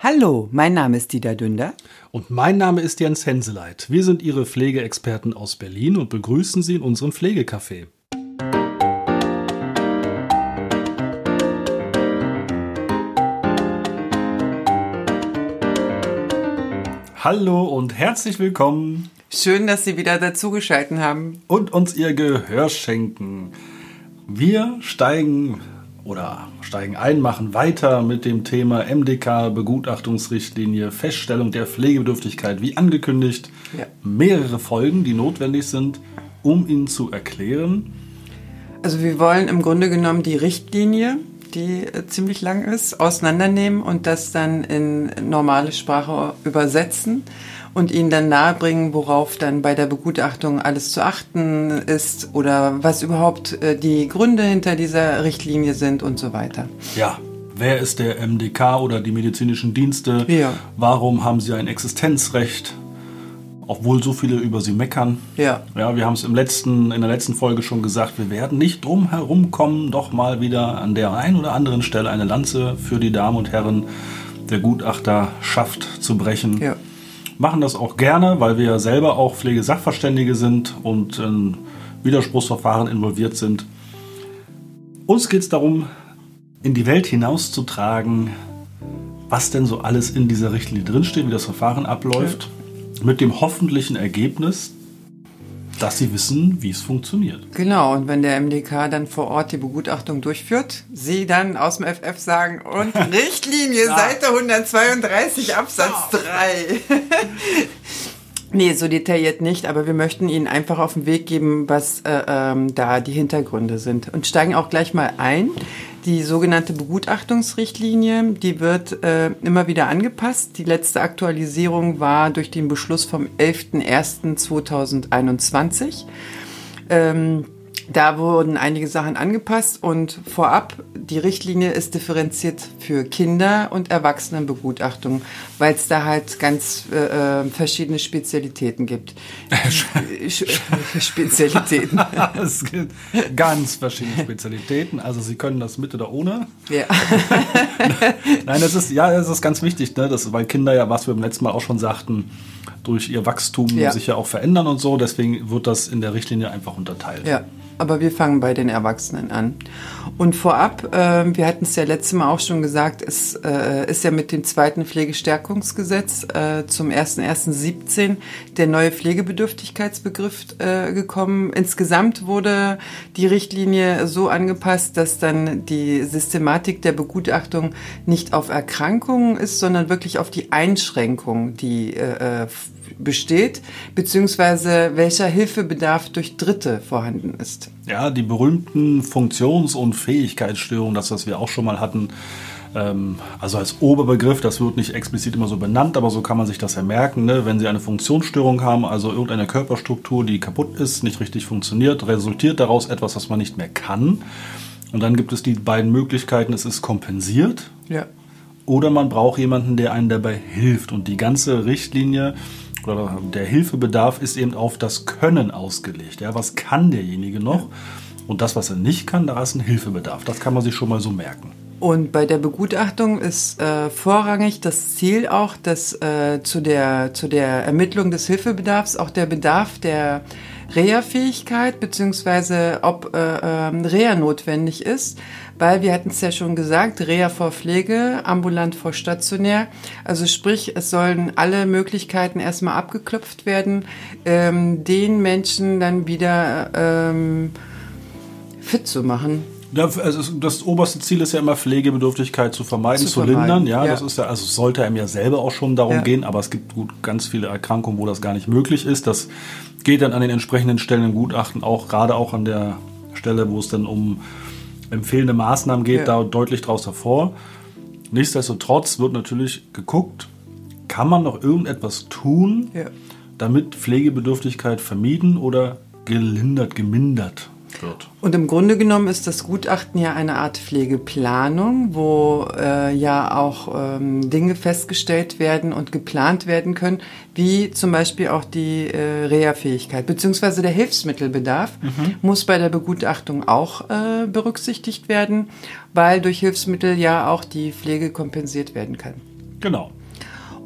Hallo, mein Name ist Dieter Dünder. Und mein Name ist Jens Henseleit. Wir sind Ihre Pflegeexperten aus Berlin und begrüßen Sie in unserem Pflegecafé. Hallo und herzlich willkommen. Schön, dass Sie wieder dazugeschaltet haben. Und uns Ihr Gehör schenken. Wir steigen oder steigen ein, machen weiter mit dem Thema MDK, Begutachtungsrichtlinie, Feststellung der Pflegebedürftigkeit, wie angekündigt. Ja. Mehrere Folgen, die notwendig sind, um ihn zu erklären. Also wir wollen im Grunde genommen die Richtlinie, die äh, ziemlich lang ist, auseinandernehmen und das dann in normale Sprache übersetzen und ihnen dann nahebringen, worauf dann bei der Begutachtung alles zu achten ist oder was überhaupt äh, die Gründe hinter dieser Richtlinie sind und so weiter. Ja, wer ist der MDK oder die medizinischen Dienste? Ja. Warum haben sie ein Existenzrecht? Obwohl so viele über sie meckern. Ja. Ja, wir haben es im letzten, in der letzten Folge schon gesagt, wir werden nicht drum herum kommen, doch mal wieder an der einen oder anderen Stelle eine Lanze für die Damen und Herren der Gutachterschaft zu brechen. Ja machen das auch gerne, weil wir ja selber auch Pflegesachverständige sind und in Widerspruchsverfahren involviert sind. Uns geht es darum, in die Welt hinauszutragen, was denn so alles in dieser Richtlinie drinsteht, wie das Verfahren abläuft, mit dem hoffentlichen Ergebnis, dass sie wissen, wie es funktioniert. Genau, und wenn der MDK dann vor Ort die Begutachtung durchführt, sie dann aus dem FF sagen, und Richtlinie. Seite 132, Absatz ja. 3. Nee, so detailliert nicht, aber wir möchten Ihnen einfach auf den Weg geben, was äh, ähm, da die Hintergründe sind. Und steigen auch gleich mal ein. Die sogenannte Begutachtungsrichtlinie, die wird äh, immer wieder angepasst. Die letzte Aktualisierung war durch den Beschluss vom 11.01.2021. Ähm, da wurden einige Sachen angepasst und vorab, die Richtlinie ist differenziert für Kinder- und Erwachsenenbegutachtung, weil es da halt ganz äh, äh verschiedene Spezialitäten gibt. Spezialitäten. es gibt ganz verschiedene Spezialitäten. Also Sie können das mit oder ohne. Ja. Nein, das ist, ja, das ist ganz wichtig, ne? das, weil Kinder ja, was wir beim letzten Mal auch schon sagten, durch ihr Wachstum ja. sich ja auch verändern und so. Deswegen wird das in der Richtlinie einfach unterteilt. Ja aber wir fangen bei den Erwachsenen an. Und vorab, äh, wir hatten es ja letztes Mal auch schon gesagt, es äh, ist ja mit dem zweiten Pflegestärkungsgesetz äh, zum 1.1.17 der neue Pflegebedürftigkeitsbegriff äh, gekommen. Insgesamt wurde die Richtlinie so angepasst, dass dann die Systematik der Begutachtung nicht auf Erkrankungen ist, sondern wirklich auf die Einschränkung, die äh, besteht, beziehungsweise welcher Hilfebedarf durch Dritte vorhanden ist. Ja, die berühmten Funktions- und Fähigkeitsstörungen, das, was wir auch schon mal hatten, ähm, also als Oberbegriff, das wird nicht explizit immer so benannt, aber so kann man sich das ja merken. Ne? Wenn Sie eine Funktionsstörung haben, also irgendeine Körperstruktur, die kaputt ist, nicht richtig funktioniert, resultiert daraus etwas, was man nicht mehr kann. Und dann gibt es die beiden Möglichkeiten, es ist kompensiert. Ja. Oder man braucht jemanden, der einen dabei hilft. Und die ganze Richtlinie oder der Hilfebedarf ist eben auf das Können ausgelegt. Ja, was kann derjenige noch? Und das, was er nicht kann, da ist ein Hilfebedarf. Das kann man sich schon mal so merken. Und bei der Begutachtung ist äh, vorrangig das Ziel auch, dass äh, zu, der, zu der Ermittlung des Hilfebedarfs auch der Bedarf der Reha-Fähigkeit beziehungsweise ob äh, äh, Reha notwendig ist, weil wir hatten es ja schon gesagt, Reha vor Pflege, ambulant vor stationär. Also sprich, es sollen alle Möglichkeiten erstmal abgeklopft werden, ähm, den Menschen dann wieder ähm, fit zu machen. Also das oberste Ziel ist ja immer Pflegebedürftigkeit zu vermeiden, zu, zu lindern. Ja, ja, das ist ja, also sollte einem ja selber auch schon darum ja. gehen, aber es gibt gut ganz viele Erkrankungen, wo das gar nicht möglich ist. Das geht dann an den entsprechenden Stellen im Gutachten auch, gerade auch an der Stelle, wo es dann um empfehlende Maßnahmen geht, ja. da deutlich draus hervor. Nichtsdestotrotz wird natürlich geguckt, kann man noch irgendetwas tun, ja. damit Pflegebedürftigkeit vermieden oder gelindert, gemindert wird. Und im Grunde genommen ist das Gutachten ja eine Art Pflegeplanung, wo äh, ja auch ähm, Dinge festgestellt werden und geplant werden können, wie zum Beispiel auch die äh, Reha-Fähigkeit, beziehungsweise der Hilfsmittelbedarf mhm. muss bei der Begutachtung auch äh, berücksichtigt werden, weil durch Hilfsmittel ja auch die Pflege kompensiert werden kann. Genau.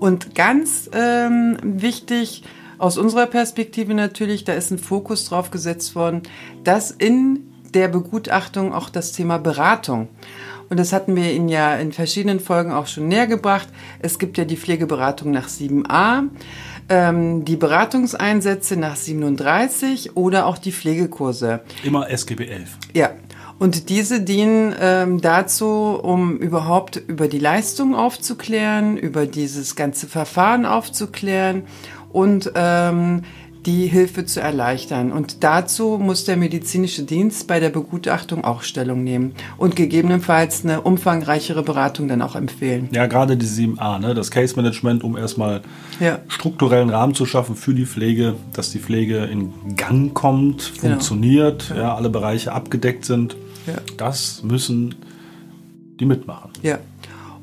Und ganz ähm, wichtig, aus unserer Perspektive natürlich, da ist ein Fokus drauf gesetzt worden, dass in der Begutachtung auch das Thema Beratung und das hatten wir Ihnen ja in verschiedenen Folgen auch schon näher gebracht. Es gibt ja die Pflegeberatung nach 7a, ähm, die Beratungseinsätze nach 37 oder auch die Pflegekurse. Immer SGB 11. Ja. Und diese dienen ähm, dazu, um überhaupt über die Leistung aufzuklären, über dieses ganze Verfahren aufzuklären und ähm, die Hilfe zu erleichtern. Und dazu muss der medizinische Dienst bei der Begutachtung auch Stellung nehmen und gegebenenfalls eine umfangreichere Beratung dann auch empfehlen. Ja, gerade die 7a, ne? das Case Management, um erstmal ja. strukturellen Rahmen zu schaffen für die Pflege, dass die Pflege in Gang kommt, genau. funktioniert, genau. ja, alle Bereiche abgedeckt sind. Ja. Das müssen die mitmachen. Ja.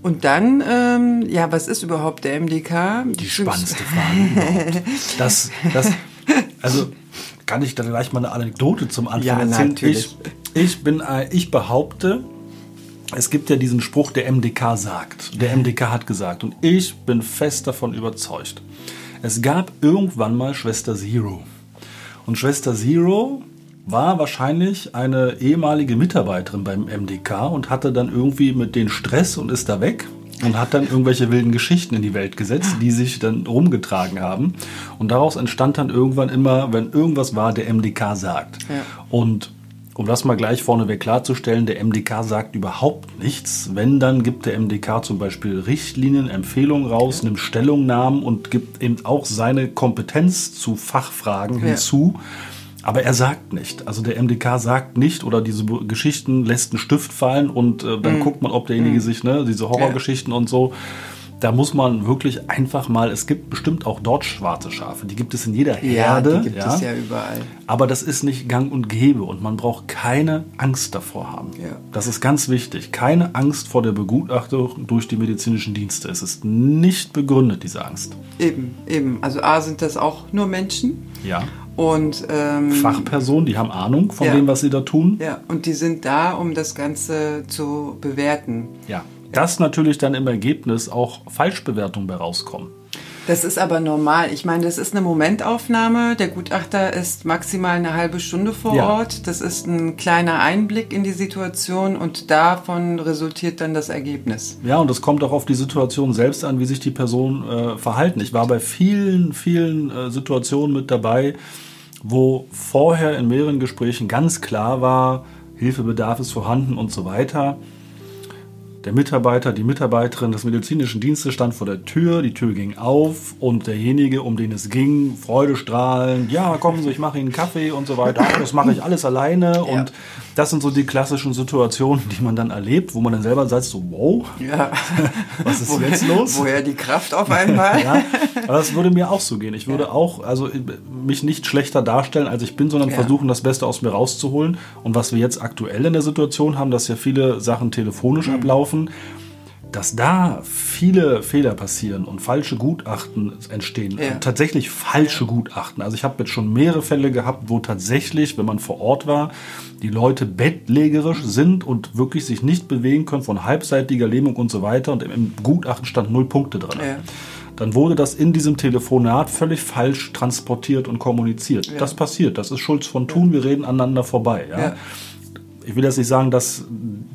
Und dann, ähm, ja, was ist überhaupt der MDK? Die spannendste Frage überhaupt. Das, das, also kann ich da gleich mal eine Anekdote zum Anfang ja, erzählen? Natürlich. Ich, ich, bin, ich behaupte, es gibt ja diesen Spruch, der MDK sagt. Der MDK hat gesagt. Und ich bin fest davon überzeugt. Es gab irgendwann mal Schwester Zero. Und Schwester Zero war wahrscheinlich eine ehemalige Mitarbeiterin beim MDK und hatte dann irgendwie mit den Stress und ist da weg und hat dann irgendwelche wilden Geschichten in die Welt gesetzt, die sich dann rumgetragen haben. Und daraus entstand dann irgendwann immer, wenn irgendwas war, der MDK sagt. Ja. Und um das mal gleich vorneweg klarzustellen, der MDK sagt überhaupt nichts. Wenn, dann gibt der MDK zum Beispiel Richtlinien, Empfehlungen raus, nimmt Stellungnahmen und gibt eben auch seine Kompetenz zu Fachfragen ja. hinzu. Aber er sagt nicht. Also der MDK sagt nicht oder diese Geschichten lässt einen Stift fallen und äh, dann mm. guckt man, ob derjenige mm. sich, ne, diese Horrorgeschichten ja. und so. Da muss man wirklich einfach mal, es gibt bestimmt auch dort schwarze Schafe, die gibt es in jeder Herde. Ja, die gibt ja. es ja überall. Aber das ist nicht gang und gäbe und man braucht keine Angst davor haben. Ja. Das ist ganz wichtig. Keine Angst vor der Begutachtung durch die medizinischen Dienste. Es ist nicht begründet, diese Angst. Eben, eben. Also A sind das auch nur Menschen. Ja. Und, ähm, Fachpersonen, die haben Ahnung von ja. dem, was sie da tun. Ja, und die sind da, um das Ganze zu bewerten. Ja, dass natürlich dann im Ergebnis auch Falschbewertungen bei rauskommen. Das ist aber normal. Ich meine, das ist eine Momentaufnahme. Der Gutachter ist maximal eine halbe Stunde vor ja. Ort. Das ist ein kleiner Einblick in die Situation und davon resultiert dann das Ergebnis. Ja, und es kommt auch auf die Situation selbst an, wie sich die Person äh, verhalten. Ich war bei vielen, vielen äh, Situationen mit dabei, wo vorher in mehreren Gesprächen ganz klar war, Hilfebedarf ist vorhanden und so weiter. Der Mitarbeiter, die Mitarbeiterin des medizinischen Dienstes stand vor der Tür, die Tür ging auf und derjenige, um den es ging, freudestrahlend, ja, kommen Sie, ich mache Ihnen einen Kaffee und so weiter. Das mache ich alles alleine und das sind so die klassischen Situationen, die man dann erlebt, wo man dann selber sagt, so, wow, ja. was ist woher, jetzt los? Woher die Kraft auf einmal? ja, aber das würde mir auch so gehen. Ich würde ja. auch, also mich nicht schlechter darstellen, als ich bin, sondern ja. versuchen, das Beste aus mir rauszuholen. Und was wir jetzt aktuell in der Situation haben, dass ja viele Sachen telefonisch mhm. ablaufen, dass da viele Fehler passieren und falsche Gutachten entstehen. Ja. Tatsächlich falsche Gutachten. Also ich habe jetzt schon mehrere Fälle gehabt, wo tatsächlich, wenn man vor Ort war, die Leute bettlägerisch sind und wirklich sich nicht bewegen können von halbseitiger Lähmung und so weiter. Und im Gutachten stand null Punkte drin. Ja. Dann wurde das in diesem Telefonat völlig falsch transportiert und kommuniziert. Ja. Das passiert. Das ist Schulz von Thun. Wir reden aneinander vorbei. Ich will jetzt nicht sagen, dass,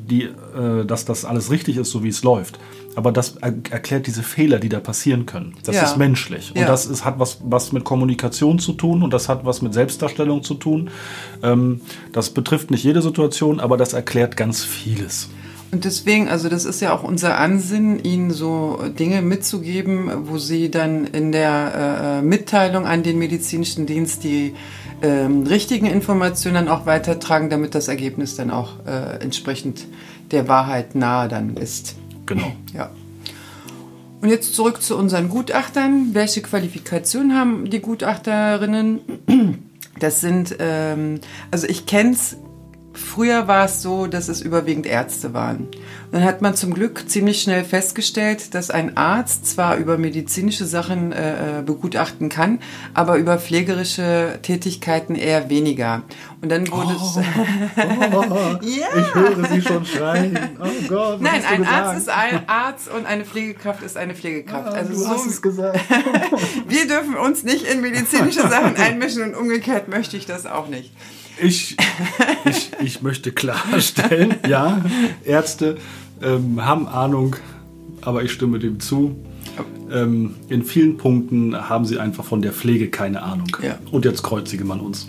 die, äh, dass das alles richtig ist, so wie es läuft. Aber das er erklärt diese Fehler, die da passieren können. Das ja. ist menschlich. Und ja. das ist, hat was, was mit Kommunikation zu tun und das hat was mit Selbstdarstellung zu tun. Ähm, das betrifft nicht jede Situation, aber das erklärt ganz vieles. Und deswegen, also das ist ja auch unser Ansinnen, Ihnen so Dinge mitzugeben, wo Sie dann in der äh, Mitteilung an den medizinischen Dienst die ähm, richtigen Informationen auch weitertragen, damit das Ergebnis dann auch äh, entsprechend der Wahrheit nahe dann ist. Genau. Ja. Und jetzt zurück zu unseren Gutachtern. Welche Qualifikation haben die Gutachterinnen? Das sind, ähm, also ich kenne es früher war es so, dass es überwiegend Ärzte waren. Dann hat man zum Glück ziemlich schnell festgestellt, dass ein Arzt zwar über medizinische Sachen äh, äh begutachten kann, aber über pflegerische Tätigkeiten eher weniger. Und dann wurde oh, es. oh, ja. Ich höre Sie schon schreien. Oh Gott. Nein, ein gesagt? Arzt ist ein Arzt und eine Pflegekraft ist eine Pflegekraft. Ah, also du so, hast es gesagt. wir dürfen uns nicht in medizinische Sachen einmischen und umgekehrt möchte ich das auch nicht. Ich, ich, ich möchte klarstellen, ja, Ärzte ähm, haben Ahnung, aber ich stimme dem zu. Ähm, in vielen Punkten haben sie einfach von der Pflege keine Ahnung. Ja. Und jetzt kreuzige man uns.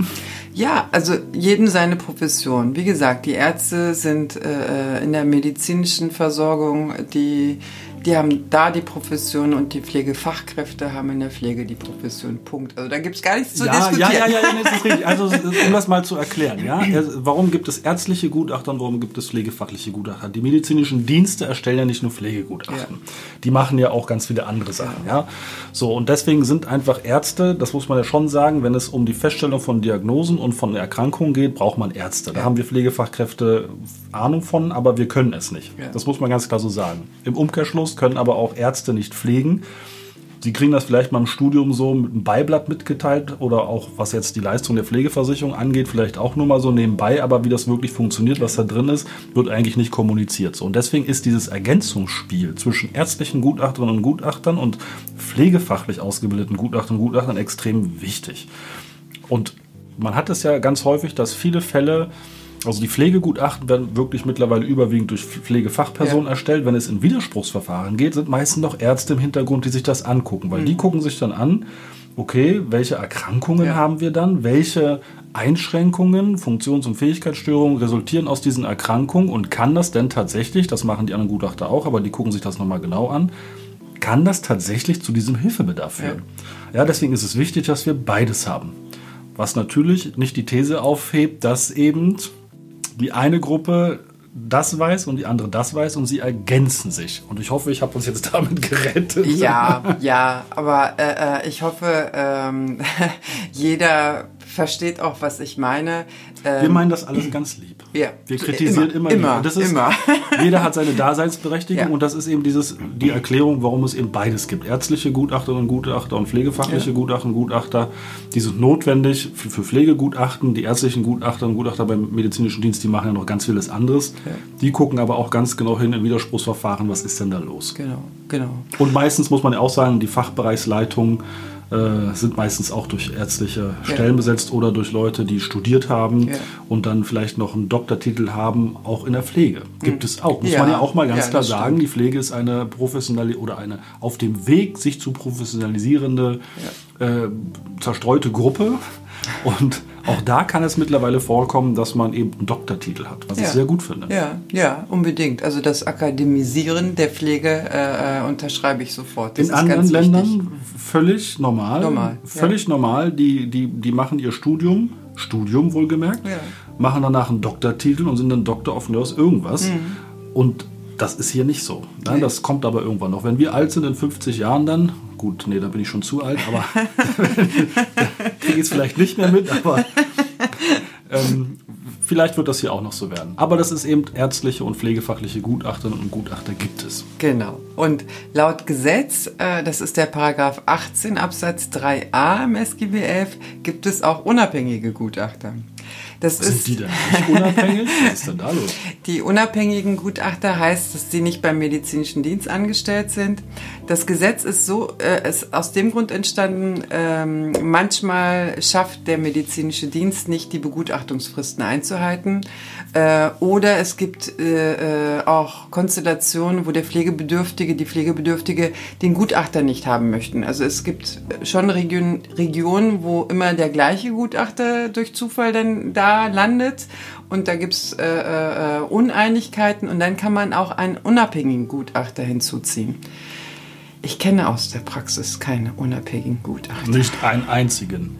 Ja, also jedem seine Profession. Wie gesagt, die Ärzte sind äh, in der medizinischen Versorgung die die haben da die Profession und die Pflegefachkräfte haben in der Pflege die Profession. Punkt. Also da gibt es gar nichts zu ja, diskutieren. Ja, ja, ja, ja, das ist richtig. Also um das mal zu erklären, ja, warum gibt es ärztliche Gutachter und warum gibt es pflegefachliche Gutachter? Die medizinischen Dienste erstellen ja nicht nur Pflegegutachten. Ja. Die machen ja auch ganz viele andere Sachen, ja. So und deswegen sind einfach Ärzte, das muss man ja schon sagen, wenn es um die Feststellung von Diagnosen und von Erkrankungen geht, braucht man Ärzte. Da haben wir Pflegefachkräfte Ahnung von, aber wir können es nicht. Das muss man ganz klar so sagen. Im Umkehrschluss können aber auch Ärzte nicht pflegen. Sie kriegen das vielleicht mal im Studium so mit einem Beiblatt mitgeteilt oder auch was jetzt die Leistung der Pflegeversicherung angeht, vielleicht auch nur mal so nebenbei, aber wie das wirklich funktioniert, was da drin ist, wird eigentlich nicht kommuniziert. Und deswegen ist dieses Ergänzungsspiel zwischen ärztlichen Gutachterinnen und Gutachtern und pflegefachlich ausgebildeten Gutachtern und Gutachtern extrem wichtig. Und man hat es ja ganz häufig, dass viele Fälle also die Pflegegutachten werden wirklich mittlerweile überwiegend durch Pflegefachpersonen ja. erstellt. Wenn es in Widerspruchsverfahren geht, sind meistens noch Ärzte im Hintergrund, die sich das angucken, weil mhm. die gucken sich dann an, okay, welche Erkrankungen ja. haben wir dann, welche Einschränkungen, Funktions- und Fähigkeitsstörungen resultieren aus diesen Erkrankungen und kann das denn tatsächlich, das machen die anderen Gutachter auch, aber die gucken sich das nochmal genau an, kann das tatsächlich zu diesem Hilfebedarf führen? Ja. ja, deswegen ist es wichtig, dass wir beides haben. Was natürlich nicht die These aufhebt, dass eben die eine Gruppe das weiß und die andere das weiß und sie ergänzen sich. Und ich hoffe, ich habe uns jetzt damit gerettet. Ja, ja, aber äh, äh ich hoffe, ähm, jeder versteht auch, was ich meine. Ähm, Wir meinen das alles ganz lieb. Ja. Wir kritisieren immer. Immer, immer, ist, immer. jeder hat seine Daseinsberechtigung ja. und das ist eben dieses, die Erklärung, warum es eben beides gibt. Ärztliche Gutachterinnen und Gutachter und pflegefachliche ja. Gutachter und Gutachter, die sind notwendig für, für Pflegegutachten. Die ärztlichen Gutachter und Gutachter beim medizinischen Dienst, die machen ja noch ganz vieles anderes. Ja. Die gucken aber auch ganz genau hin im Widerspruchsverfahren, was ist denn da los. Genau, genau. Und meistens muss man ja auch sagen, die Fachbereichsleitung äh, sind meistens auch durch ärztliche Stellen ja. besetzt oder durch Leute, die studiert haben ja. und dann vielleicht noch einen Doktortitel haben, auch in der Pflege. Gibt mhm. es auch. Muss ja. man ja auch mal ganz klar sagen, stimmt. die Pflege ist eine professionelle oder eine auf dem Weg, sich zu professionalisierende, äh, zerstreute Gruppe. Und auch da kann es mittlerweile vorkommen, dass man eben einen Doktortitel hat, was ja. ich sehr gut finde. Ja, ja, unbedingt. Also das Akademisieren der Pflege äh, äh unterschreibe ich sofort. Das In anderen Ländern völlig normal. Normal. Völlig ja. normal. Die, die, die machen ihr Studium, Studium wohlgemerkt, ja. machen danach einen Doktortitel und sind dann Doktor of Nurse irgendwas. Mhm. Und das ist hier nicht so. Ne? Nee. Das kommt aber irgendwann noch. Wenn wir alt sind in 50 Jahren dann, gut, nee, da bin ich schon zu alt, aber kriege ich es vielleicht nicht mehr mit, aber ähm, vielleicht wird das hier auch noch so werden. Aber das ist eben ärztliche und pflegefachliche Gutachterinnen und Gutachter gibt es. Genau. Und laut Gesetz, äh, das ist der Paragraph 18 Absatz 3a im SGB 11, gibt es auch unabhängige Gutachter. Das Was ist, sind die denn nicht unabhängig? Was ist denn da los? Die unabhängigen Gutachter heißt, dass sie nicht beim medizinischen Dienst angestellt sind. Das Gesetz ist so, äh, ist aus dem Grund entstanden, ähm, manchmal schafft der medizinische Dienst nicht, die Begutachtungsfristen einzuhalten. Äh, oder es gibt äh, äh auch Konstellationen, wo der Pflegebedürftige, die Pflegebedürftige den Gutachter nicht haben möchten. Also es gibt schon Region, Regionen, wo immer der gleiche Gutachter durch Zufall dann da landet und da gibt es äh, äh, Uneinigkeiten und dann kann man auch einen unabhängigen Gutachter hinzuziehen. Ich kenne aus der Praxis keine unabhängigen Gutachter. Nicht einen einzigen.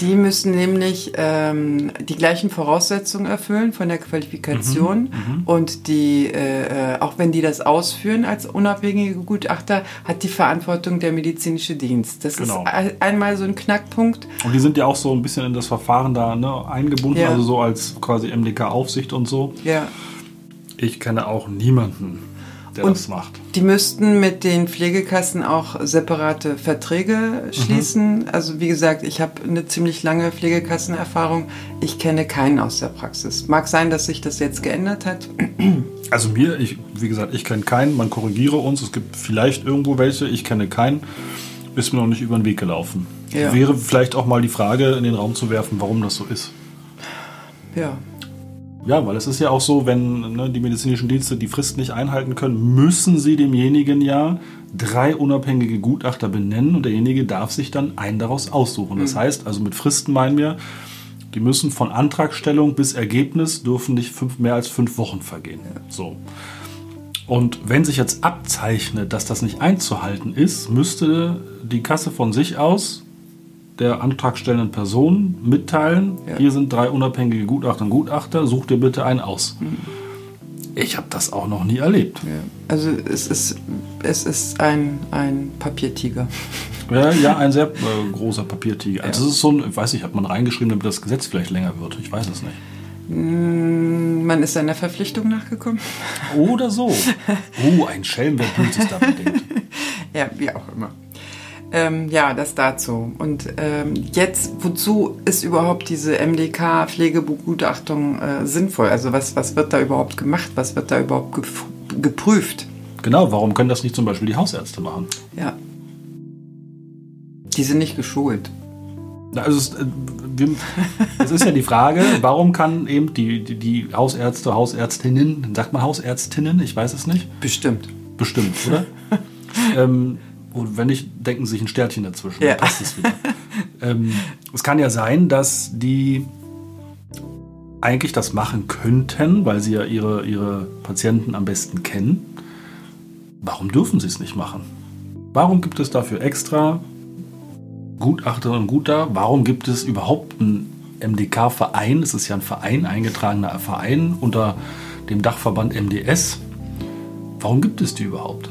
Die müssen nämlich ähm, die gleichen Voraussetzungen erfüllen von der Qualifikation mhm, mhm. und die, äh, auch wenn die das ausführen als unabhängige Gutachter, hat die Verantwortung der medizinische Dienst. Das genau. ist einmal so ein Knackpunkt. Und die sind ja auch so ein bisschen in das Verfahren da ne, eingebunden, ja. also so als quasi MDK-Aufsicht und so. Ja. Ich kenne auch niemanden, der und das macht. Die müssten mit den Pflegekassen auch separate Verträge schließen. Mhm. Also wie gesagt, ich habe eine ziemlich lange Pflegekassenerfahrung. Ich kenne keinen aus der Praxis. Mag sein, dass sich das jetzt geändert hat. Also mir, ich, wie gesagt, ich kenne keinen. Man korrigiere uns. Es gibt vielleicht irgendwo welche. Ich kenne keinen. Ist mir noch nicht über den Weg gelaufen. Ja. Wäre vielleicht auch mal die Frage in den Raum zu werfen, warum das so ist. Ja, ja, weil es ist ja auch so, wenn ne, die medizinischen Dienste die Frist nicht einhalten können, müssen sie demjenigen ja drei unabhängige Gutachter benennen und derjenige darf sich dann einen daraus aussuchen. Das mhm. heißt, also mit Fristen meinen wir, die müssen von Antragstellung bis Ergebnis dürfen nicht fünf, mehr als fünf Wochen vergehen. So. Und wenn sich jetzt abzeichnet, dass das nicht einzuhalten ist, müsste die Kasse von sich aus der antragstellenden Person mitteilen, ja. hier sind drei unabhängige Gutachter und Gutachter, such dir bitte einen aus. Mhm. Ich habe das auch noch nie erlebt. Ja. Also es ist, es ist ein, ein Papiertiger. Ja, ja, ein sehr äh, großer Papiertiger. Also ja. das ist so ein, ich weiß nicht, hat man reingeschrieben, damit das Gesetz vielleicht länger wird. Ich weiß es nicht. Mm, man ist seiner Verpflichtung nachgekommen. Oder so. Oh, ein Schelm, wer Blödes damit denkt. Ja, wie auch immer. Ähm, ja, das dazu. Und ähm, jetzt, wozu ist überhaupt diese MDK-Pflegebegutachtung äh, sinnvoll? Also was, was wird da überhaupt gemacht? Was wird da überhaupt geprüft? Genau, warum können das nicht zum Beispiel die Hausärzte machen? Ja. Die sind nicht geschult. Also es, äh, es ist ja die Frage, warum kann eben die, die, die Hausärzte, Hausärztinnen, sagt man Hausärztinnen, ich weiß es nicht. Bestimmt. Bestimmt, oder? ähm, und wenn nicht, denken Sie sich ein Sternchen dazwischen. Ja. Dann passt es wieder. ähm, es kann ja sein, dass die eigentlich das machen könnten, weil sie ja ihre, ihre Patienten am besten kennen. Warum dürfen sie es nicht machen? Warum gibt es dafür extra Gutachterinnen und Gutachter? Warum gibt es überhaupt einen MDK-Verein? Es ist ja ein Verein, eingetragener Verein unter dem Dachverband MDS. Warum gibt es die überhaupt?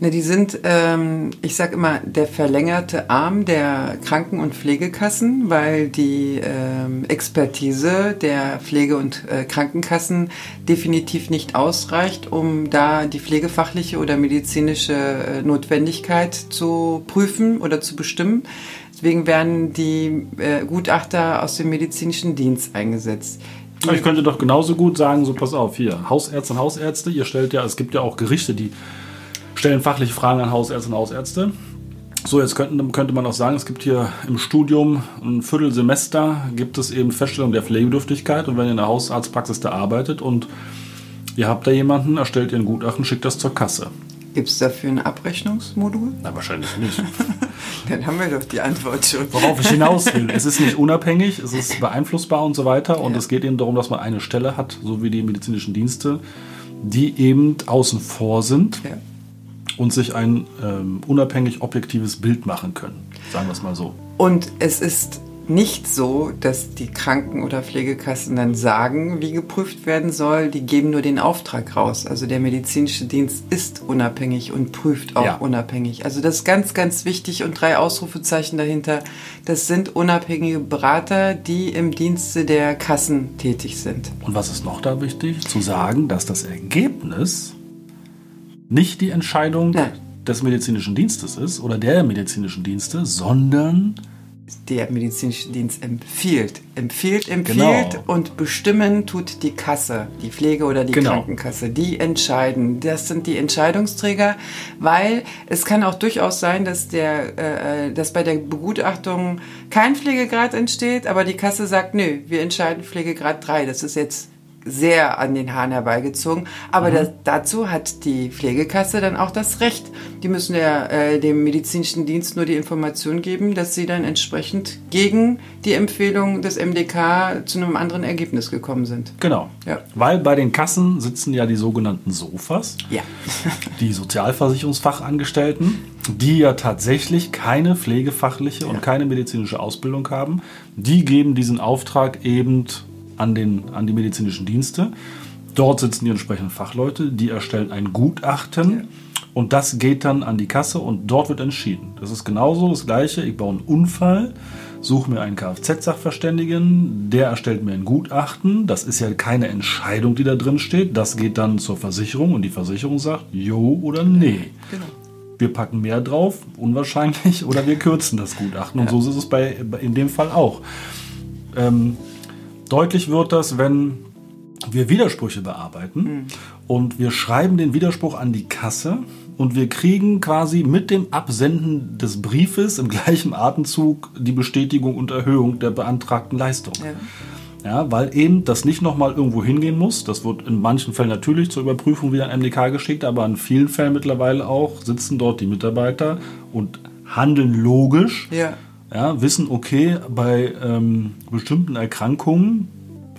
Ne, die sind, ähm, ich sage immer, der verlängerte Arm der Kranken- und Pflegekassen, weil die ähm, Expertise der Pflege- und äh, Krankenkassen definitiv nicht ausreicht, um da die pflegefachliche oder medizinische äh, Notwendigkeit zu prüfen oder zu bestimmen. Deswegen werden die äh, Gutachter aus dem medizinischen Dienst eingesetzt. Die ich könnte doch genauso gut sagen, so pass auf, hier, Hausärzte und Hausärzte, ihr stellt ja, es gibt ja auch Gerichte, die stellen fachliche Fragen an Hausärzte und Hausärzte. So, jetzt könnten, könnte man auch sagen, es gibt hier im Studium ein Viertelsemester, gibt es eben Feststellung der Pflegebedürftigkeit und wenn ihr in der Hausarztpraxis da arbeitet und ihr habt da jemanden, erstellt ihr ein Gutachten, schickt das zur Kasse. Gibt es dafür ein Abrechnungsmodul? Na, wahrscheinlich nicht. Dann haben wir doch die Antwort schon. Worauf ich hinaus will. Es ist nicht unabhängig, es ist beeinflussbar und so weiter. Und ja. es geht eben darum, dass man eine Stelle hat, so wie die medizinischen Dienste, die eben außen vor sind. Ja und sich ein ähm, unabhängig objektives Bild machen können. Sagen wir es mal so. Und es ist nicht so, dass die Kranken- oder Pflegekassen dann sagen, wie geprüft werden soll. Die geben nur den Auftrag raus. Also der medizinische Dienst ist unabhängig und prüft auch ja. unabhängig. Also das ist ganz, ganz wichtig und drei Ausrufezeichen dahinter. Das sind unabhängige Berater, die im Dienste der Kassen tätig sind. Und was ist noch da wichtig? Zu sagen, dass das Ergebnis nicht die Entscheidung Nein. des medizinischen Dienstes ist oder der medizinischen Dienste, sondern der medizinische Dienst empfiehlt. Empfiehlt, empfiehlt genau. und bestimmen tut die Kasse, die Pflege- oder die genau. Krankenkasse. Die entscheiden. Das sind die Entscheidungsträger, weil es kann auch durchaus sein, dass, der, äh, dass bei der Begutachtung kein Pflegegrad entsteht, aber die Kasse sagt, nö, wir entscheiden Pflegegrad 3. Das ist jetzt sehr an den Haaren herbeigezogen. Aber mhm. das, dazu hat die Pflegekasse dann auch das Recht. Die müssen ja äh, dem medizinischen Dienst nur die Information geben, dass sie dann entsprechend gegen die Empfehlung des MDK zu einem anderen Ergebnis gekommen sind. Genau. Ja. Weil bei den Kassen sitzen ja die sogenannten Sofas. Ja. die Sozialversicherungsfachangestellten. die ja tatsächlich keine pflegefachliche ja. und keine medizinische Ausbildung haben. Die geben diesen Auftrag eben an, den, an die medizinischen Dienste. Dort sitzen die entsprechenden Fachleute, die erstellen ein Gutachten. Ja. Und das geht dann an die Kasse und dort wird entschieden. Das ist genauso das Gleiche. Ich baue einen Unfall, suche mir einen Kfz-Sachverständigen, der erstellt mir ein Gutachten. Das ist ja keine Entscheidung, die da drin steht. Das geht dann zur Versicherung und die Versicherung sagt, jo oder nee. Genau. Wir packen mehr drauf, unwahrscheinlich, oder wir kürzen das Gutachten. Und ja. so ist es bei, in dem Fall auch. Ähm, deutlich wird das, wenn wir Widersprüche bearbeiten mhm. und wir schreiben den Widerspruch an die Kasse und wir kriegen quasi mit dem Absenden des Briefes im gleichen Atemzug die Bestätigung und Erhöhung der beantragten Leistung. Ja. Ja, weil eben das nicht nochmal irgendwo hingehen muss. Das wird in manchen Fällen natürlich zur Überprüfung wieder an MDK geschickt, aber in vielen Fällen mittlerweile auch sitzen dort die Mitarbeiter und handeln logisch. Ja. Ja, wissen, okay, bei ähm, bestimmten Erkrankungen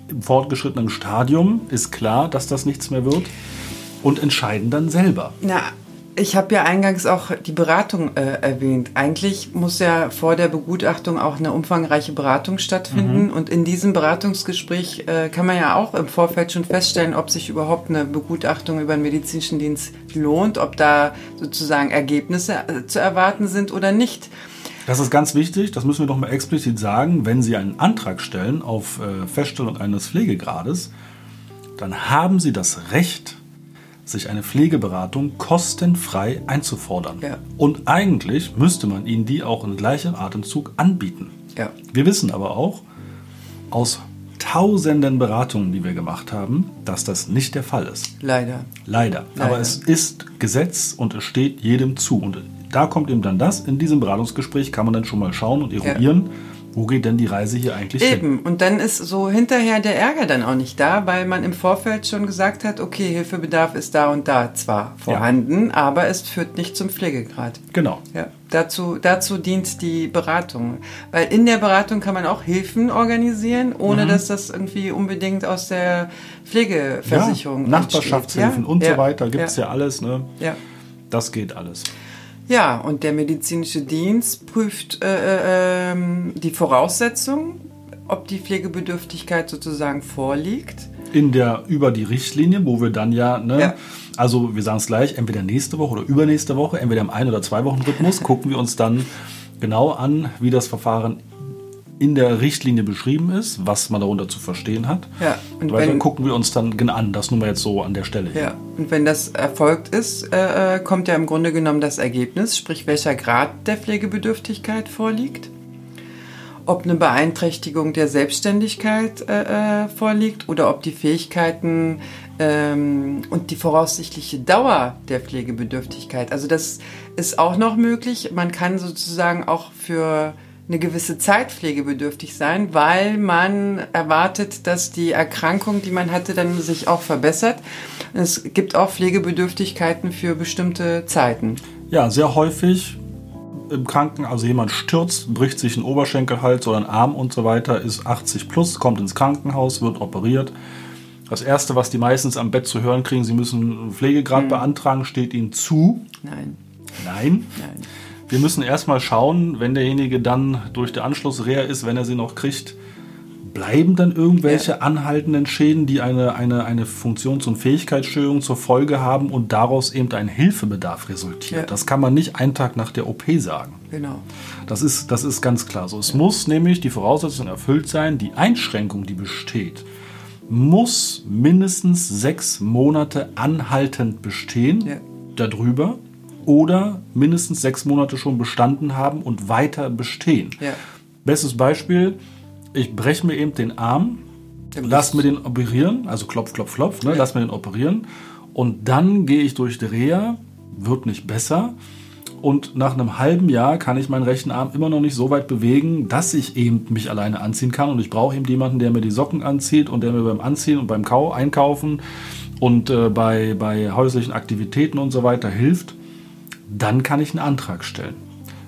im fortgeschrittenen Stadium ist klar, dass das nichts mehr wird und entscheiden dann selber. Na, ich habe ja eingangs auch die Beratung äh, erwähnt. Eigentlich muss ja vor der Begutachtung auch eine umfangreiche Beratung stattfinden. Mhm. Und in diesem Beratungsgespräch äh, kann man ja auch im Vorfeld schon feststellen, ob sich überhaupt eine Begutachtung über einen medizinischen Dienst lohnt, ob da sozusagen Ergebnisse äh, zu erwarten sind oder nicht. Das ist ganz wichtig, das müssen wir doch mal explizit sagen. Wenn Sie einen Antrag stellen auf äh, Feststellung eines Pflegegrades, dann haben Sie das Recht, sich eine Pflegeberatung kostenfrei einzufordern. Ja. Und eigentlich müsste man Ihnen die auch in gleichem Atemzug anbieten. Ja. Wir wissen aber auch aus tausenden Beratungen, die wir gemacht haben, dass das nicht der Fall ist. Leider. Leider. Leider. Aber es ist Gesetz und es steht jedem zu. Und da kommt eben dann das. In diesem Beratungsgespräch kann man dann schon mal schauen und eruieren. Ja wo geht denn die Reise hier eigentlich Eben. hin? Eben, und dann ist so hinterher der Ärger dann auch nicht da, weil man im Vorfeld schon gesagt hat, okay, Hilfebedarf ist da und da zwar vorhanden, ja. aber es führt nicht zum Pflegegrad. Genau. Ja, dazu, dazu dient die Beratung. Weil in der Beratung kann man auch Hilfen organisieren, ohne mhm. dass das irgendwie unbedingt aus der Pflegeversicherung ja, Nachbarschaftshilfen ja? und so weiter gibt es ja. alles. Ne? Ja. Das geht alles. Ja, und der medizinische Dienst prüft äh, äh, ähm, die Voraussetzungen, ob die Pflegebedürftigkeit sozusagen vorliegt. In der über die Richtlinie, wo wir dann ja, ne, ja. also wir sagen es gleich, entweder nächste Woche oder übernächste Woche, entweder im ein oder zwei Wochen Rhythmus, gucken wir uns dann genau an, wie das Verfahren in der Richtlinie beschrieben ist, was man darunter zu verstehen hat. Ja, und Weil wenn, dann gucken wir uns dann genau an, das nur mal jetzt so an der Stelle. Ja, und wenn das erfolgt ist, äh, äh, kommt ja im Grunde genommen das Ergebnis, sprich welcher Grad der Pflegebedürftigkeit vorliegt, ob eine Beeinträchtigung der Selbstständigkeit äh, äh vorliegt oder ob die Fähigkeiten ähm, und die voraussichtliche Dauer der Pflegebedürftigkeit, also das ist auch noch möglich. Man kann sozusagen auch für eine gewisse Zeit pflegebedürftig sein, weil man erwartet, dass die Erkrankung, die man hatte, dann sich auch verbessert. Es gibt auch Pflegebedürftigkeiten für bestimmte Zeiten. Ja, sehr häufig im Kranken, also jemand stürzt, bricht sich einen Oberschenkelhals oder einen Arm und so weiter, ist 80 plus, kommt ins Krankenhaus, wird operiert. Das Erste, was die meistens am Bett zu hören kriegen, sie müssen einen Pflegegrad hm. beantragen, steht ihnen zu. Nein. Nein. Nein. Wir müssen erstmal schauen, wenn derjenige dann durch die Anschlussreha ist, wenn er sie noch kriegt, bleiben dann irgendwelche ja. anhaltenden Schäden, die eine, eine, eine Funktions- und Fähigkeitsstörung zur Folge haben und daraus eben ein Hilfebedarf resultiert. Ja. Das kann man nicht einen Tag nach der OP sagen. Genau. Das ist, das ist ganz klar so. Es ja. muss nämlich die Voraussetzung erfüllt sein, die Einschränkung, die besteht, muss mindestens sechs Monate anhaltend bestehen. Darüber oder mindestens sechs Monate schon bestanden haben und weiter bestehen. Ja. Bestes Beispiel, ich breche mir eben den Arm, lass mir den operieren, also klopf, klopf, klopf, ne, ja. lass mir den operieren und dann gehe ich durch die Reha, wird nicht besser und nach einem halben Jahr kann ich meinen rechten Arm immer noch nicht so weit bewegen, dass ich eben mich alleine anziehen kann und ich brauche eben jemanden, der mir die Socken anzieht und der mir beim Anziehen und beim Kau Einkaufen und äh, bei, bei häuslichen Aktivitäten und so weiter hilft dann kann ich einen Antrag stellen.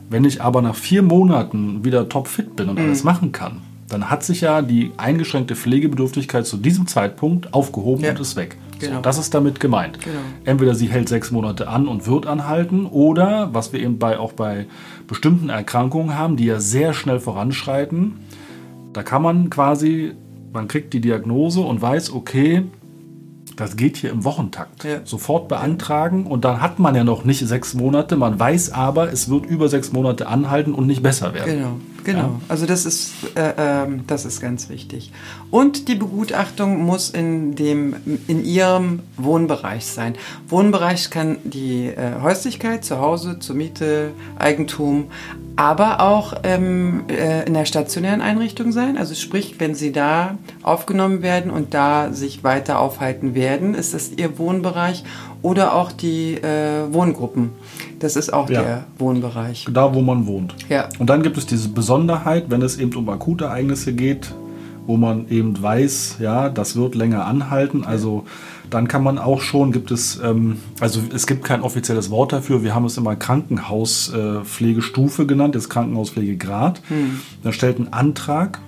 Wenn ich aber nach vier Monaten wieder topfit bin und mhm. alles machen kann, dann hat sich ja die eingeschränkte Pflegebedürftigkeit zu diesem Zeitpunkt aufgehoben ja. und ist weg. Genau. So, das ist damit gemeint. Genau. Entweder sie hält sechs Monate an und wird anhalten, oder was wir eben bei, auch bei bestimmten Erkrankungen haben, die ja sehr schnell voranschreiten, da kann man quasi, man kriegt die Diagnose und weiß, okay, das geht hier im Wochentakt. Ja. Sofort beantragen und dann hat man ja noch nicht sechs Monate. Man weiß aber, es wird über sechs Monate anhalten und nicht besser werden. Genau, genau. Ja? Also das ist, äh, äh, das ist ganz wichtig. Und die Begutachtung muss in, dem, in Ihrem Wohnbereich sein. Wohnbereich kann die äh, Häuslichkeit, zu Hause, zur Miete, Eigentum, aber auch ähm, äh, in der stationären Einrichtung sein. Also sprich, wenn Sie da aufgenommen werden und da sich weiter aufhalten werden, ist das Ihr Wohnbereich oder auch die äh, Wohngruppen. Das ist auch ja. der Wohnbereich. Da, wo man wohnt. Ja. Und dann gibt es diese Besonderheit, wenn es eben um akute Ereignisse geht, wo man eben weiß, ja, das wird länger anhalten. Also dann kann man auch schon, gibt es, ähm, also es gibt kein offizielles Wort dafür, wir haben es immer Krankenhauspflegestufe äh, genannt, jetzt Krankenhauspflegegrad. Hm. Da stellt ein Antrag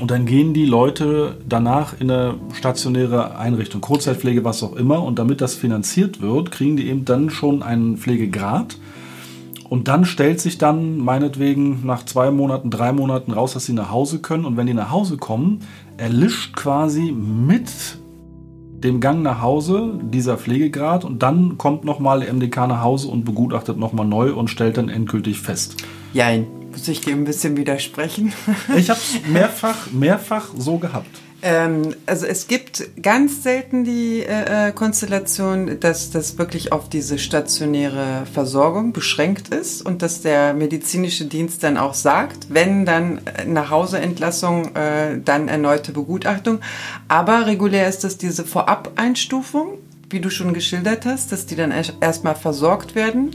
und dann gehen die Leute danach in eine stationäre Einrichtung, Kurzzeitpflege, was auch immer. Und damit das finanziert wird, kriegen die eben dann schon einen Pflegegrad. Und dann stellt sich dann meinetwegen nach zwei Monaten, drei Monaten raus, dass sie nach Hause können. Und wenn die nach Hause kommen, erlischt quasi mit dem Gang nach Hause dieser Pflegegrad und dann kommt nochmal der MDK nach Hause und begutachtet nochmal neu und stellt dann endgültig fest. Jein, muss ich dir ein bisschen widersprechen? ich habe es mehrfach, mehrfach so gehabt. Ähm, also es gibt ganz selten die äh, äh, Konstellation, dass das wirklich auf diese stationäre Versorgung beschränkt ist und dass der medizinische Dienst dann auch sagt, wenn dann nach Hauseentlassung, äh, dann erneute Begutachtung. Aber regulär ist das diese Vorab-Einstufung, wie du schon geschildert hast, dass die dann erstmal versorgt werden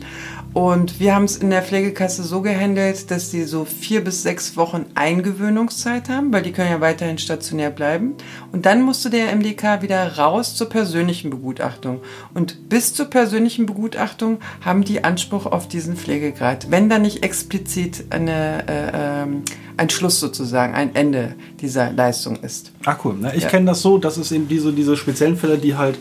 und wir haben es in der Pflegekasse so gehandelt, dass die so vier bis sechs Wochen Eingewöhnungszeit haben, weil die können ja weiterhin stationär bleiben. Und dann musste der MDK wieder raus zur persönlichen Begutachtung. Und bis zur persönlichen Begutachtung haben die Anspruch auf diesen Pflegegrad, wenn da nicht explizit eine, äh, ähm, ein Schluss sozusagen, ein Ende dieser Leistung ist. Ach cool. Ne? Ich ja. kenne das so, dass es eben diese, diese speziellen Fälle, die halt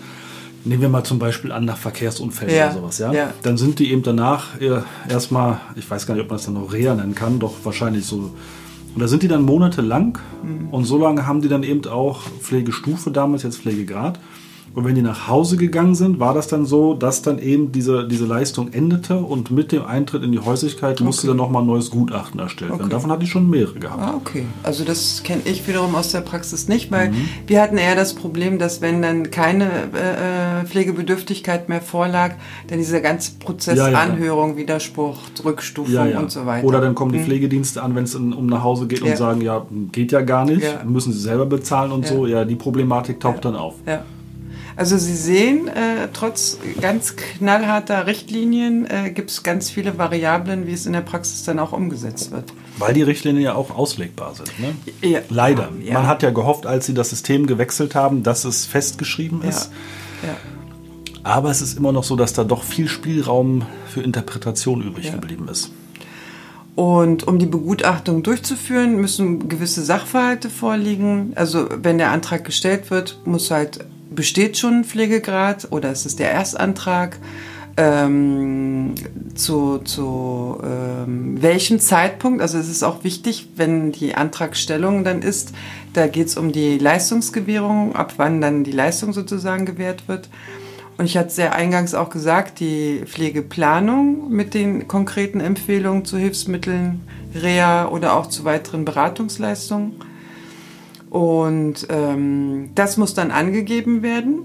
Nehmen wir mal zum Beispiel an nach Verkehrsunfällen ja. oder sowas, ja? ja? Dann sind die eben danach äh, erstmal, ich weiß gar nicht, ob man es dann noch Reha nennen kann, doch wahrscheinlich so. Und da sind die dann monatelang mhm. und so lange haben die dann eben auch Pflegestufe damals, jetzt Pflegegrad. Und wenn die nach Hause gegangen sind, war das dann so, dass dann eben diese, diese Leistung endete und mit dem Eintritt in die Häuslichkeit okay. musste dann nochmal ein neues Gutachten erstellt werden. Okay. Davon hatte ich schon mehrere gehabt. Ah, okay. Also das kenne ich wiederum aus der Praxis nicht, weil mhm. wir hatten eher das Problem, dass wenn dann keine äh, äh Pflegebedürftigkeit mehr vorlag, dann dieser ganze Prozess ja, ja, Anhörung, Widerspruch, Rückstufung ja, und so weiter. Oder dann kommen die mhm. Pflegedienste an, wenn es um nach Hause geht und sagen, ja, geht ja gar nicht, müssen sie selber bezahlen und so. Ja, die Problematik taucht dann auf. Ja. Also Sie sehen, äh, trotz ganz knallharter Richtlinien äh, gibt es ganz viele Variablen, wie es in der Praxis dann auch umgesetzt wird. Weil die Richtlinien ja auch auslegbar sind. Ne? Ja. Leider. Ja. Man hat ja gehofft, als sie das System gewechselt haben, dass es festgeschrieben ist. Ja. Aber es ist immer noch so, dass da doch viel Spielraum für Interpretation übrig geblieben ist. Und um die Begutachtung durchzuführen, müssen gewisse Sachverhalte vorliegen. Also wenn der Antrag gestellt wird, muss halt besteht schon ein Pflegegrad oder ist es der Erstantrag? Ähm, zu, zu ähm, welchem Zeitpunkt, also es ist auch wichtig, wenn die Antragstellung dann ist, da geht es um die Leistungsgewährung, ab wann dann die Leistung sozusagen gewährt wird. Und ich hatte es ja eingangs auch gesagt, die Pflegeplanung mit den konkreten Empfehlungen zu Hilfsmitteln, Reha oder auch zu weiteren Beratungsleistungen und ähm, das muss dann angegeben werden.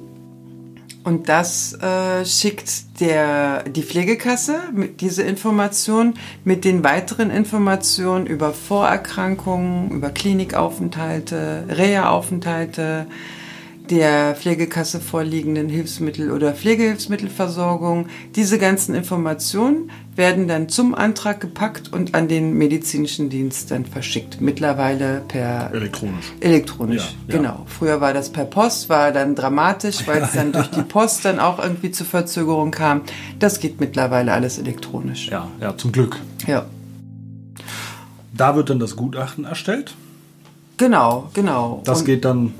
Und das äh, schickt der, die Pflegekasse mit diese Information mit den weiteren Informationen über Vorerkrankungen, über Klinikaufenthalte, Reha-Aufenthalte, der Pflegekasse vorliegenden Hilfsmittel- oder Pflegehilfsmittelversorgung. Diese ganzen Informationen werden dann zum Antrag gepackt und an den medizinischen Dienst dann verschickt. Mittlerweile per elektronisch. Elektronisch, ja, genau. Ja. Früher war das per Post, war dann dramatisch, weil es dann durch die Post dann auch irgendwie zu Verzögerung kam. Das geht mittlerweile alles elektronisch. Ja, ja, zum Glück. Ja. Da wird dann das Gutachten erstellt. Genau, genau. Das und geht dann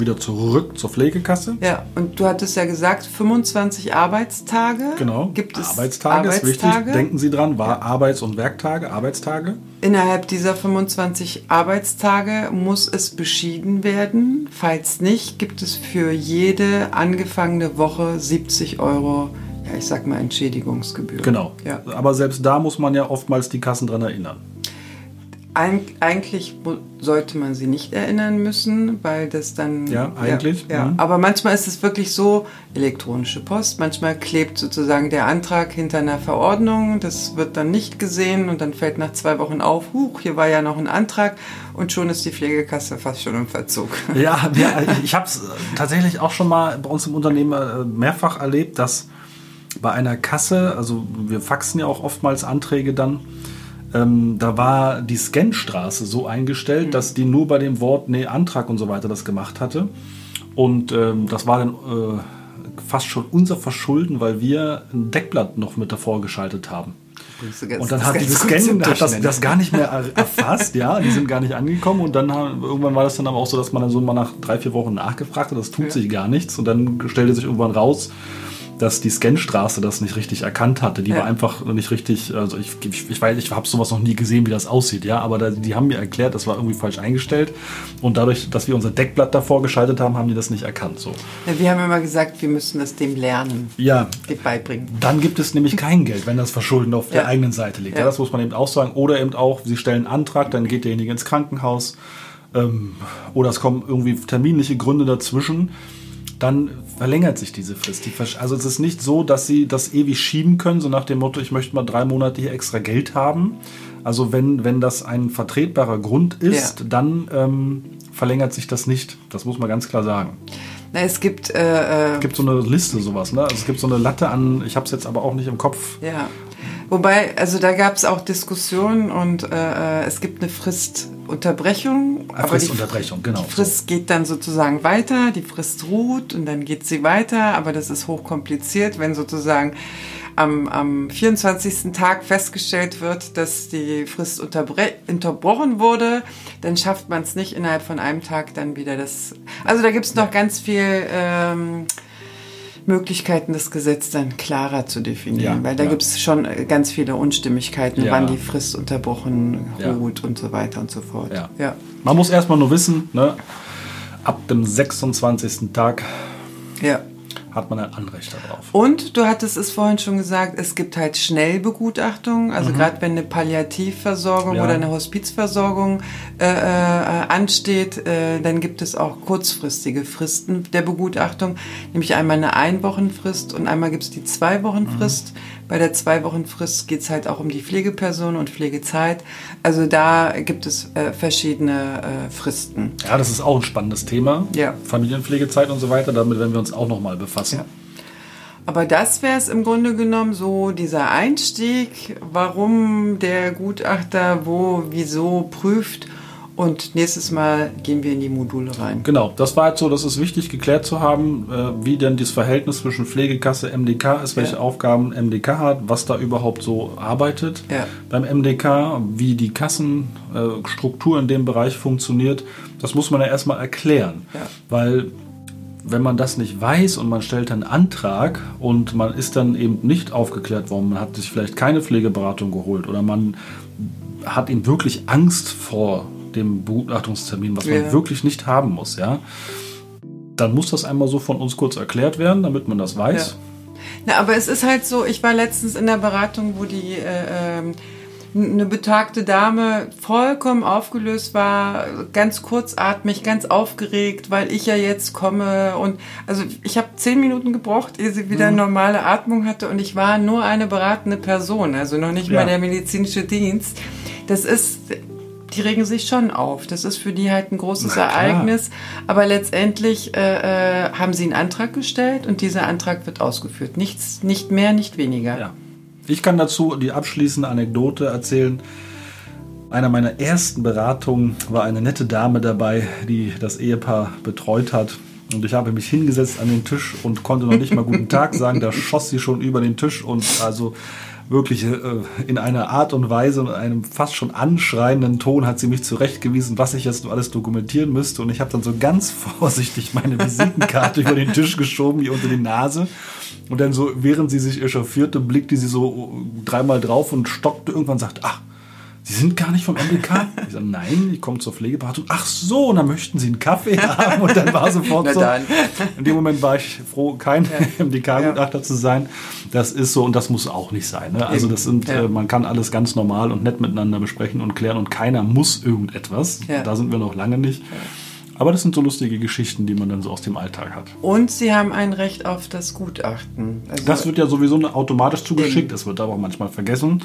wieder zurück zur Pflegekasse. Ja, und du hattest ja gesagt, 25 Arbeitstage. Genau. Gibt es Arbeitstage, Arbeitstage? ist wichtig. Denken Sie dran, war ja. Arbeits- und Werktage, Arbeitstage. Innerhalb dieser 25 Arbeitstage muss es beschieden werden. Falls nicht, gibt es für jede angefangene Woche 70 Euro ja, ich sag mal Entschädigungsgebühr. Genau. Ja. Aber selbst da muss man ja oftmals die Kassen dran erinnern. Eig eigentlich sollte man sie nicht erinnern müssen, weil das dann. Ja, eigentlich. Ja, ja. Aber manchmal ist es wirklich so, elektronische Post, manchmal klebt sozusagen der Antrag hinter einer Verordnung, das wird dann nicht gesehen und dann fällt nach zwei Wochen auf, huch, hier war ja noch ein Antrag und schon ist die Pflegekasse fast schon im Verzug. Ja, ja ich habe es tatsächlich auch schon mal bei uns im Unternehmen äh, mehrfach erlebt, dass bei einer Kasse, also wir faxen ja auch oftmals Anträge dann, ähm, da war die Scanstraße so eingestellt, mhm. dass die nur bei dem Wort nee, Antrag und so weiter das gemacht hatte. Und ähm, das war dann äh, fast schon unser Verschulden, weil wir ein Deckblatt noch mit davor geschaltet haben. Ganz, und dann hat dieses Scan hat das, das, gar nicht mehr erfasst, ja, die sind gar nicht angekommen und dann haben, irgendwann war das dann aber auch so, dass man dann so mal nach drei, vier Wochen nachgefragt hat, das tut ja. sich gar nichts und dann stellte sich irgendwann raus, dass die Scanstraße das nicht richtig erkannt hatte. Die ja. war einfach nicht richtig, also ich, ich, ich weiß, ich habe sowas noch nie gesehen, wie das aussieht, ja, aber da, die haben mir erklärt, das war irgendwie falsch eingestellt und dadurch, dass wir unser Deckblatt davor geschaltet haben, haben die das nicht erkannt. So. Ja, wir haben immer gesagt, wir müssen das dem lernen, ja, dem beibringen. Dann gibt es nämlich kein Geld, wenn das Verschulden auf der eigenen Seite liegt. Ja. das muss man eben auch sagen. Oder eben auch, sie stellen einen Antrag, dann geht derjenige ins Krankenhaus ähm, oder es kommen irgendwie terminliche Gründe dazwischen dann verlängert sich diese Frist. Die also es ist nicht so, dass sie das ewig schieben können, so nach dem Motto, ich möchte mal drei Monate hier extra Geld haben. Also wenn, wenn das ein vertretbarer Grund ist, ja. dann ähm, verlängert sich das nicht. Das muss man ganz klar sagen. Na, es gibt. Äh, äh es gibt so eine Liste, sowas, ne? Also es gibt so eine Latte an, ich habe es jetzt aber auch nicht im Kopf. Ja. Wobei, also da gab es auch Diskussionen und äh, äh, es gibt eine Fristunterbrechung. Eine Fristunterbrechung, genau. Die Frist so. geht dann sozusagen weiter, die Frist ruht und dann geht sie weiter, aber das ist hochkompliziert, wenn sozusagen am, am 24. Tag festgestellt wird, dass die Frist unterbrochen wurde, dann schafft man es nicht innerhalb von einem Tag dann wieder das. Also da gibt es noch ganz viel. Ähm, Möglichkeiten, das Gesetz dann klarer zu definieren, ja, weil da ja. gibt es schon äh, ganz viele Unstimmigkeiten, ja. wann die Frist unterbrochen ruht und so weiter und so fort. Ja. Man muss erstmal nur wissen, ne, ab dem 26. Tag ja hat man ein Anrecht darauf. Und du hattest es vorhin schon gesagt, es gibt halt Schnellbegutachtung. Also mhm. gerade wenn eine Palliativversorgung ja. oder eine Hospizversorgung äh, äh, ansteht, äh, dann gibt es auch kurzfristige Fristen der Begutachtung. Nämlich einmal eine Einwochenfrist und einmal gibt es die Zwei-Wochen-Frist. Mhm. Bei der Zwei-Wochen-Frist geht es halt auch um die Pflegeperson und Pflegezeit. Also da gibt es äh, verschiedene äh, Fristen. Ja, das ist auch ein spannendes Thema. Ja. Familienpflegezeit und so weiter. Damit werden wir uns auch nochmal befassen. Ja. Aber das wäre es im Grunde genommen so dieser Einstieg, warum der Gutachter wo, wieso prüft und nächstes Mal gehen wir in die Module rein. Genau, das war jetzt so, das ist wichtig geklärt zu haben, äh, wie denn das Verhältnis zwischen Pflegekasse, MDK ist, welche ja. Aufgaben MDK hat, was da überhaupt so arbeitet ja. beim MDK, wie die Kassenstruktur äh, in dem Bereich funktioniert. Das muss man ja erstmal erklären, ja. weil wenn man das nicht weiß und man stellt einen Antrag und man ist dann eben nicht aufgeklärt worden, man hat sich vielleicht keine Pflegeberatung geholt oder man hat ihm wirklich Angst vor dem Begutachtungstermin, was man wirklich nicht haben muss, ja, dann muss das einmal so von uns kurz erklärt werden, damit man das weiß. Ja. Na, aber es ist halt so, ich war letztens in der Beratung, wo die äh, ähm, eine betagte Dame vollkommen aufgelöst war, ganz kurzatmig, ganz aufgeregt, weil ich ja jetzt komme und also ich habe zehn Minuten gebraucht, ehe sie wieder mhm. normale Atmung hatte und ich war nur eine beratende Person, also noch nicht ja. mal der medizinische Dienst. Das ist die regen sich schon auf. Das ist für die halt ein großes Ereignis. Aber letztendlich äh, äh, haben sie einen Antrag gestellt und dieser Antrag wird ausgeführt. Nichts, nicht mehr, nicht weniger. Ja. Ich kann dazu die abschließende Anekdote erzählen. Einer meiner ersten Beratungen war eine nette Dame dabei, die das Ehepaar betreut hat. Und ich habe mich hingesetzt an den Tisch und konnte noch nicht mal guten Tag sagen. Da schoss sie schon über den Tisch und also wirklich äh, in einer Art und Weise, in einem fast schon anschreienden Ton hat sie mich zurechtgewiesen, was ich jetzt alles dokumentieren müsste. Und ich habe dann so ganz vorsichtig meine Visitenkarte über den Tisch geschoben, hier unter die Nase. Und dann so, während sie sich echauffierte, blickte sie so dreimal drauf und stockte irgendwann und sagte, ach, Sie sind gar nicht vom MDK? Ich sage, nein, ich komme zur Pflegeberatung. Ach so, und dann möchten Sie einen Kaffee haben. Und dann war sofort so. In dem Moment war ich froh, kein ja. MDK-Gutachter ja. zu sein. Das ist so und das muss auch nicht sein. Ne? Also das sind, ja. äh, man kann alles ganz normal und nett miteinander besprechen und klären und keiner muss irgendetwas. Da sind wir noch lange nicht. Aber das sind so lustige Geschichten, die man dann so aus dem Alltag hat. Und Sie haben ein Recht auf das Gutachten. Also das wird ja sowieso automatisch zugeschickt. Es wird aber auch manchmal vergessen.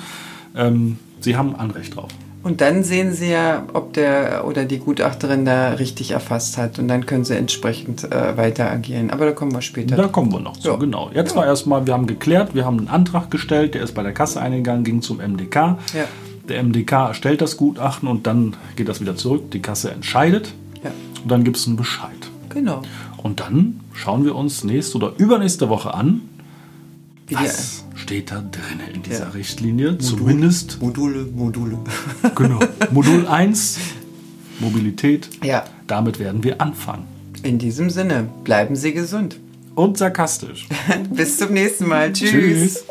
Ähm, Sie haben Anrecht drauf. Und dann sehen Sie ja, ob der oder die Gutachterin da richtig erfasst hat. Und dann können Sie entsprechend äh, weiter agieren. Aber da kommen wir später. Da kommen wir noch zu, ja. genau. Jetzt ja. war erstmal, wir haben geklärt, wir haben einen Antrag gestellt, der ist bei der Kasse eingegangen, ging zum MDK. Ja. Der MDK erstellt das Gutachten und dann geht das wieder zurück. Die Kasse entscheidet. Ja. Und dann gibt es einen Bescheid. Genau. Und dann schauen wir uns nächste oder übernächste Woche an, was steht da drin in dieser ja. Richtlinie? Modul, Zumindest. Module, Module. Genau. Modul 1, Mobilität. Ja. Damit werden wir anfangen. In diesem Sinne, bleiben Sie gesund. Und sarkastisch. Bis zum nächsten Mal. Tschüss. Tschüss.